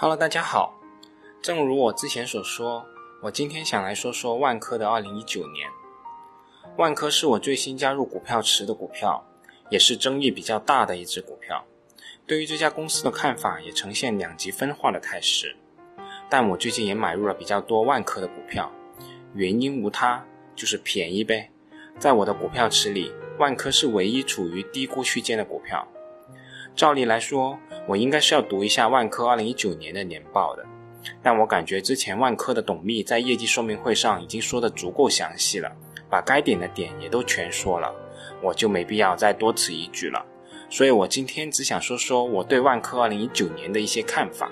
Hello，大家好。正如我之前所说，我今天想来说说万科的2019年。万科是我最新加入股票池的股票，也是争议比较大的一只股票。对于这家公司的看法也呈现两极分化的态势。但我最近也买入了比较多万科的股票，原因无他，就是便宜呗。在我的股票池里，万科是唯一处于低估区间的股票。照例来说，我应该是要读一下万科2019年的年报的，但我感觉之前万科的董秘在业绩说明会上已经说的足够详细了，把该点的点也都全说了，我就没必要再多此一举了。所以我今天只想说说我对万科2019年的一些看法。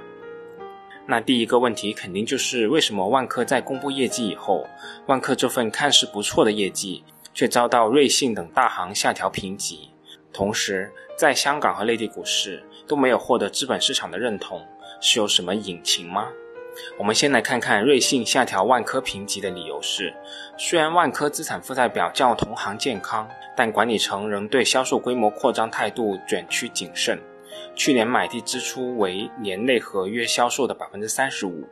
那第一个问题肯定就是为什么万科在公布业绩以后，万科这份看似不错的业绩，却遭到瑞信等大行下调评级？同时，在香港和内地股市都没有获得资本市场的认同，是有什么隐情吗？我们先来看看瑞信下调万科评级的理由是：虽然万科资产负债表较同行健康，但管理层仍对销售规模扩张态度卷趋谨慎。去年买地支出为年内合约销售的百分之三十五，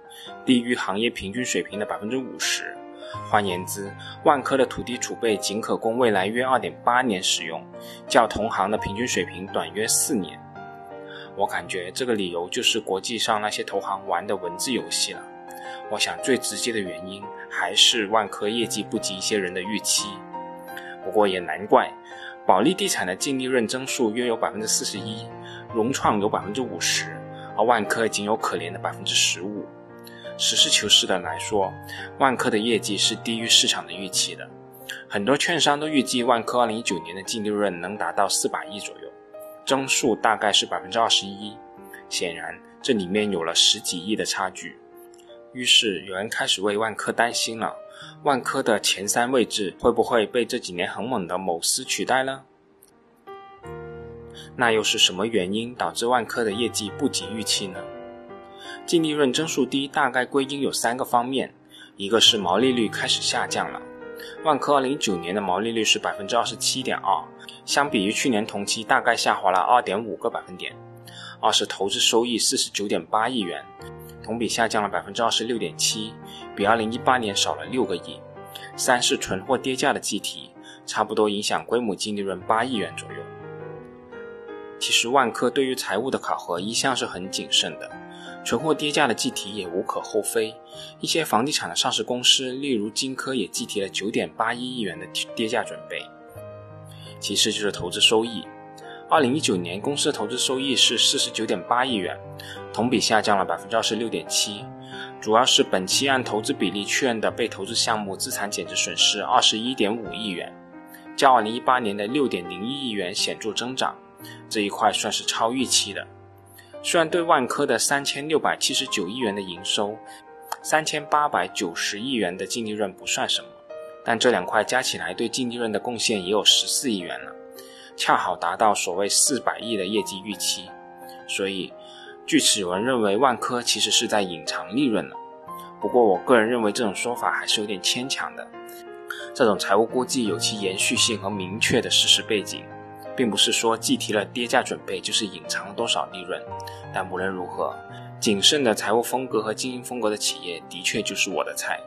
低于行业平均水平的百分之五十。换言之，万科的土地储备仅可供未来约二点八年使用，较同行的平均水平短约四年。我感觉这个理由就是国际上那些投行玩的文字游戏了。我想最直接的原因还是万科业绩不及一些人的预期。不过也难怪，保利地产的净利润增速约有百分之四十一，融创有百分之五十，而万科仅有可怜的百分之十五。实事求是的来说，万科的业绩是低于市场的预期的。很多券商都预计万科2019年的净利润能达到400亿左右，增速大概是百分之二十一。显然，这里面有了十几亿的差距。于是有人开始为万科担心了：万科的前三位置会不会被这几年很猛的某司取代呢？那又是什么原因导致万科的业绩不及预期呢？净利润增速低，大概归因有三个方面，一个是毛利率开始下降了。万科2019年的毛利率是百分之二十七点二，相比于去年同期大概下滑了二点五个百分点。二是投资收益四十九点八亿元，同比下降了百分之二十六点七，比二零一八年少了六个亿。三是存货跌价的计提，差不多影响规模净利润八亿元左右。其实万科对于财务的考核一向是很谨慎的。存货跌价的计提也无可厚非，一些房地产的上市公司，例如金科也计提了九点八一亿元的跌价准备。其次就是投资收益，二零一九年公司投资收益是四十九点八亿元，同比下降了百分之二十六点七，主要是本期按投资比例确认的被投资项目资产减值损失二十一点五亿元，较二零一八年的六点零一亿元显著增长，这一块算是超预期的。虽然对万科的三千六百七十九亿元的营收，三千八百九十亿元的净利润不算什么，但这两块加起来对净利润的贡献也有十四亿元了，恰好达到所谓四百亿的业绩预期。所以，据此有人认为万科其实是在隐藏利润了。不过，我个人认为这种说法还是有点牵强的。这种财务估计有其延续性和明确的事实背景。并不是说计提了跌价准备就是隐藏了多少利润，但无论如何，谨慎的财务风格和经营风格的企业的确就是我的菜。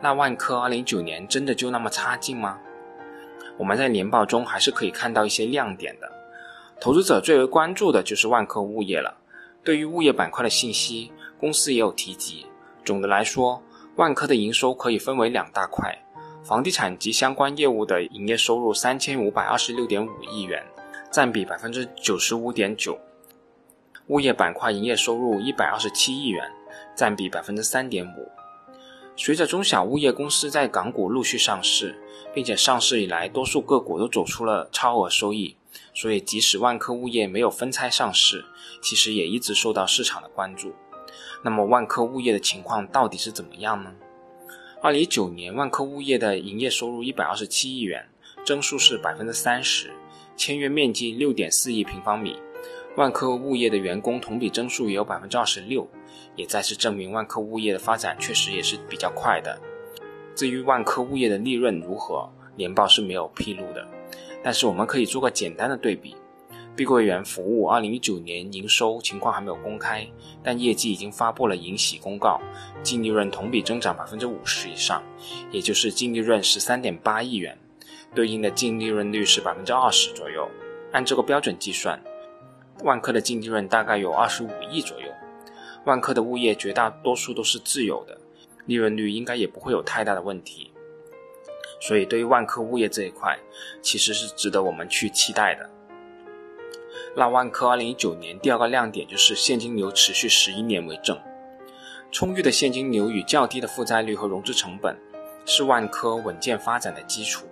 那万科2019年真的就那么差劲吗？我们在年报中还是可以看到一些亮点的。投资者最为关注的就是万科物业了。对于物业板块的信息，公司也有提及。总的来说，万科的营收可以分为两大块。房地产及相关业务的营业收入三千五百二十六点五亿元，占比百分之九十五点九；物业板块营业收入一百二十七亿元，占比百分之三点五。随着中小物业公司在港股陆续上市，并且上市以来多数个股都走出了超额收益，所以即使万科物业没有分拆上市，其实也一直受到市场的关注。那么万科物业的情况到底是怎么样呢？二零一九年，万科物业的营业收入一百二十七亿元，增速是百分之三十，签约面积六点四亿平方米。万科物业的员工同比增速也有百分之二十六，也再次证明万科物业的发展确实也是比较快的。至于万科物业的利润如何，年报是没有披露的，但是我们可以做个简单的对比。碧桂园服务2019年营收情况还没有公开，但业绩已经发布了盈喜公告，净利润同比增长百分之五十以上，也就是净利润十三点八亿元，对应的净利润率是百分之二十左右。按这个标准计算，万科的净利润大概有二十五亿左右。万科的物业绝大多数都是自有的，利润率应该也不会有太大的问题。所以，对于万科物业这一块，其实是值得我们去期待的。那万科2019年第二个亮点就是现金流持续十一年为正，充裕的现金流与较低的负债率和融资成本，是万科稳健发展的基础。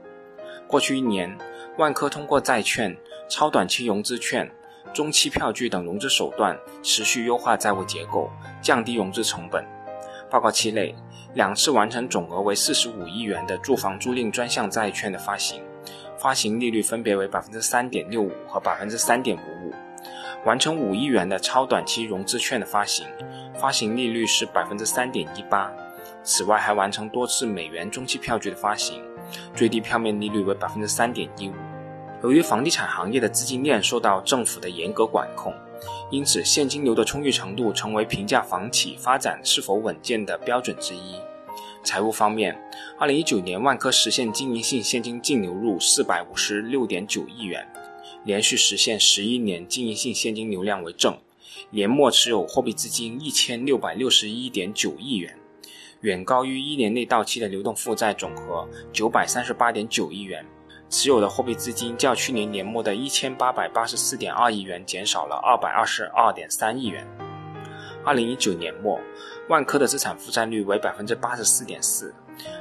过去一年，万科通过债券、超短期融资券、中期票据等融资手段，持续优化债务结构，降低融资成本。报告期内，两次完成总额为四十五亿元的住房租赁专项债券的发行。发行利率分别为百分之三点六五和百分之三点五五，完成五亿元的超短期融资券的发行，发行利率是百分之三点一八。此外，还完成多次美元中期票据的发行，最低票面利率为百分之三点一五。由于房地产行业的资金链受到政府的严格管控，因此现金流的充裕程度成为评价房企发展是否稳健的标准之一。财务方面，二零一九年万科实现经营性现金净流入四百五十六点九亿元，连续实现十一年经营性现金流量为正，年末持有货币资金一千六百六十一点九亿元，远高于一年内到期的流动负债总和九百三十八点九亿元，持有的货币资金较去年年末的一千八百八十四点二亿元减少了二百二十二点三亿元。二零一九年末，万科的资产负债率为百分之八十四点四，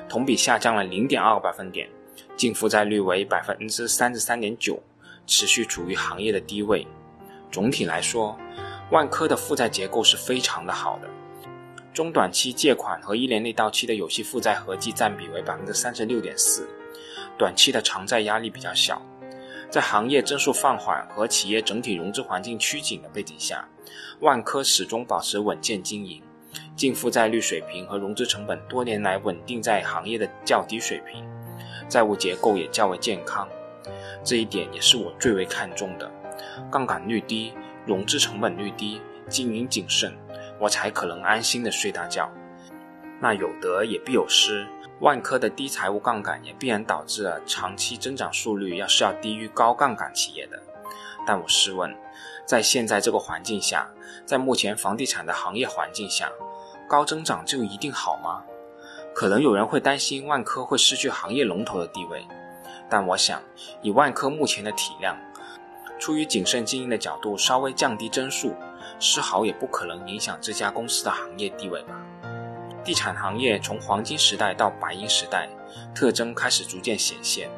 同比下降了零点二个百分点，净负债率为百分之三十三点九，持续处于行业的低位。总体来说，万科的负债结构是非常的好的，中短期借款和一年内到期的有息负债合计占比为百分之三十六点四，短期的偿债压力比较小。在行业增速放缓和企业整体融资环境趋紧的背景下，万科始终保持稳健经营，净负债率水平和融资成本多年来稳定在行业的较低水平，债务结构也较为健康，这一点也是我最为看重的。杠杆率低，融资成本率低，经营谨慎，我才可能安心的睡大觉。那有得也必有失。万科的低财务杠杆也必然导致了长期增长速率要是要低于高杠杆企业的。但我试问，在现在这个环境下，在目前房地产的行业环境下，高增长就一定好吗？可能有人会担心万科会失去行业龙头的地位，但我想，以万科目前的体量，出于谨慎经营的角度，稍微降低增速，丝毫也不可能影响这家公司的行业地位吧。地产行业从黄金时代到白银时代，特征开始逐渐显现，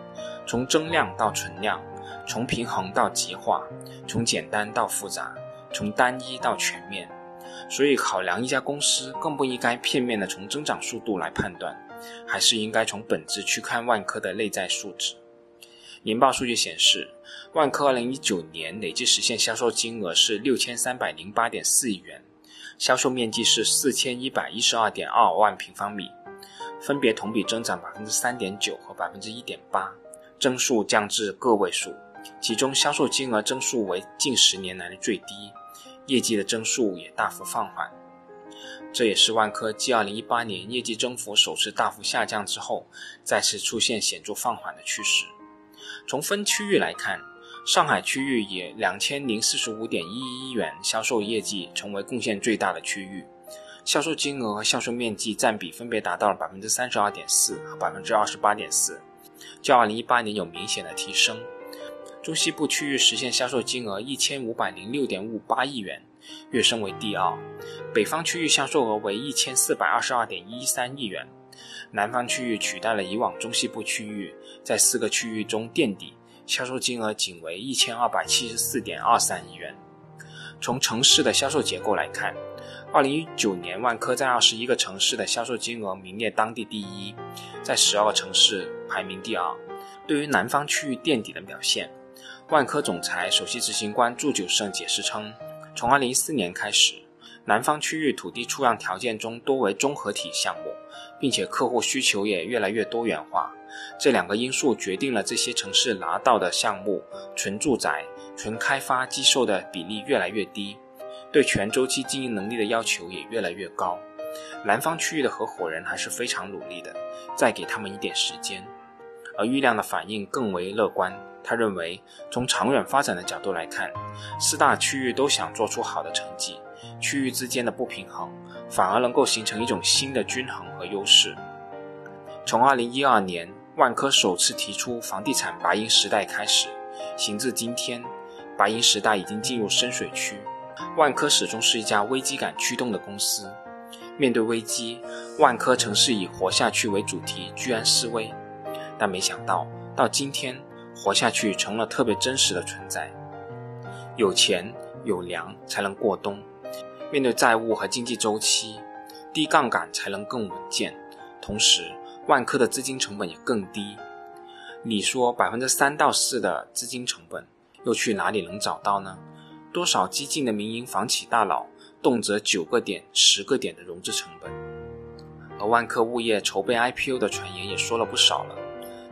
从增量到存量，从平衡到极化，从简单到复杂，从单一到全面。所以，考量一家公司，更不应该片面的从增长速度来判断，还是应该从本质去看万科的内在素质。年报数据显示，万科2019年累计实现销售金额是六千三百零八点四亿元。销售面积是四千一百一十二点二万平方米，分别同比增长百分之三点九和百分之一点八，增速降至个位数，其中销售金额增速为近十年来的最低，业绩的增速也大幅放缓。这也是万科继二零一八年业绩增幅首次大幅下降之后，再次出现显著放缓的趋势。从分区域来看。上海区域以两千零四十五点一亿元销售业绩成为贡献最大的区域，销售金额和销售面积占比分别达到了百分之三十二点四和百分之二十八点四，较二零一八年有明显的提升。中西部区域实现销售金额一千五百零六点五八亿元，跃升为第二。北方区域销售额为一千四百二十二点一三亿元，南方区域取代了以往中西部区域，在四个区域中垫底。销售金额仅为一千二百七十四点二三亿元。从城市的销售结构来看，二零一九年万科在二十一个城市的销售金额名列当地第一，在十二个城市排名第二。对于南方区域垫底的表现，万科总裁、首席执行官祝九胜解释称，从二零一四年开始，南方区域土地出让条件中多为综合体项目，并且客户需求也越来越多元化，这两个因素决定了这些城市拿到的项目纯住宅、纯开发机售的比例越来越低，对全周期经营能力的要求也越来越高。南方区域的合伙人还是非常努力的，再给他们一点时间。而郁亮的反应更为乐观，他认为从长远发展的角度来看，四大区域都想做出好的成绩，区域之间的不平衡反而能够形成一种新的均衡和优势。从2012年万科首次提出房地产白银时代开始，行至今天，白银时代已经进入深水区。万科始终是一家危机感驱动的公司，面对危机，万科曾是以活下去为主题，居安思危。但没想到，到今天，活下去成了特别真实的存在。有钱有粮才能过冬，面对债务和经济周期，低杠杆才能更稳健。同时，万科的资金成本也更低。你说百分之三到四的资金成本，又去哪里能找到呢？多少激进的民营房企大佬，动辄九个点、十个点的融资成本。而万科物业筹备 IPO 的传言也说了不少了。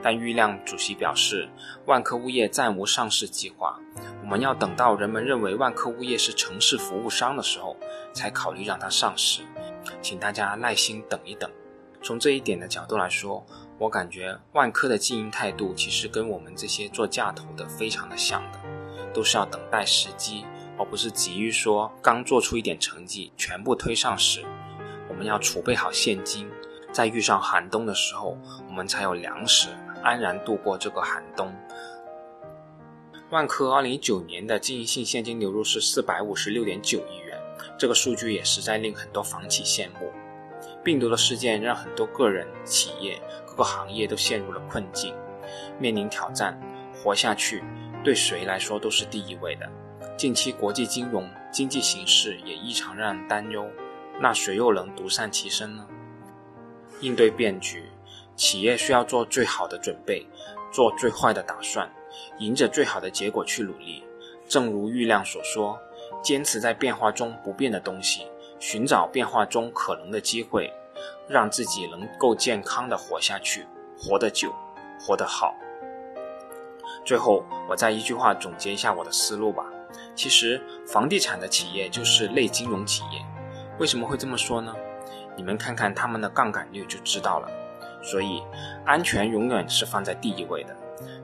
但郁亮主席表示，万科物业暂无上市计划，我们要等到人们认为万科物业是城市服务商的时候，才考虑让它上市，请大家耐心等一等。从这一点的角度来说，我感觉万科的经营态度其实跟我们这些做价投的非常的像的，都是要等待时机，而不是急于说刚做出一点成绩全部推上市。我们要储备好现金，在遇上寒冬的时候，我们才有粮食。安然度过这个寒冬。万科二零一九年的经营性现金流入是四百五十六点九亿元，这个数据也实在令很多房企羡慕。病毒的事件让很多个人、企业、各个行业都陷入了困境，面临挑战，活下去对谁来说都是第一位的。近期国际金融经济形势也异常让人担忧，那谁又能独善其身呢？应对变局。企业需要做最好的准备，做最坏的打算，迎着最好的结果去努力。正如郁亮所说，坚持在变化中不变的东西，寻找变化中可能的机会，让自己能够健康的活下去，活得久，活得好。最后，我再一句话总结一下我的思路吧。其实，房地产的企业就是类金融企业。为什么会这么说呢？你们看看他们的杠杆率就知道了。所以，安全永远是放在第一位的。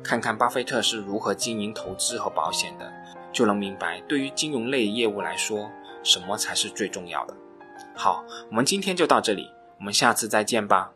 看看巴菲特是如何经营投资和保险的，就能明白，对于金融类业务来说，什么才是最重要的。好，我们今天就到这里，我们下次再见吧。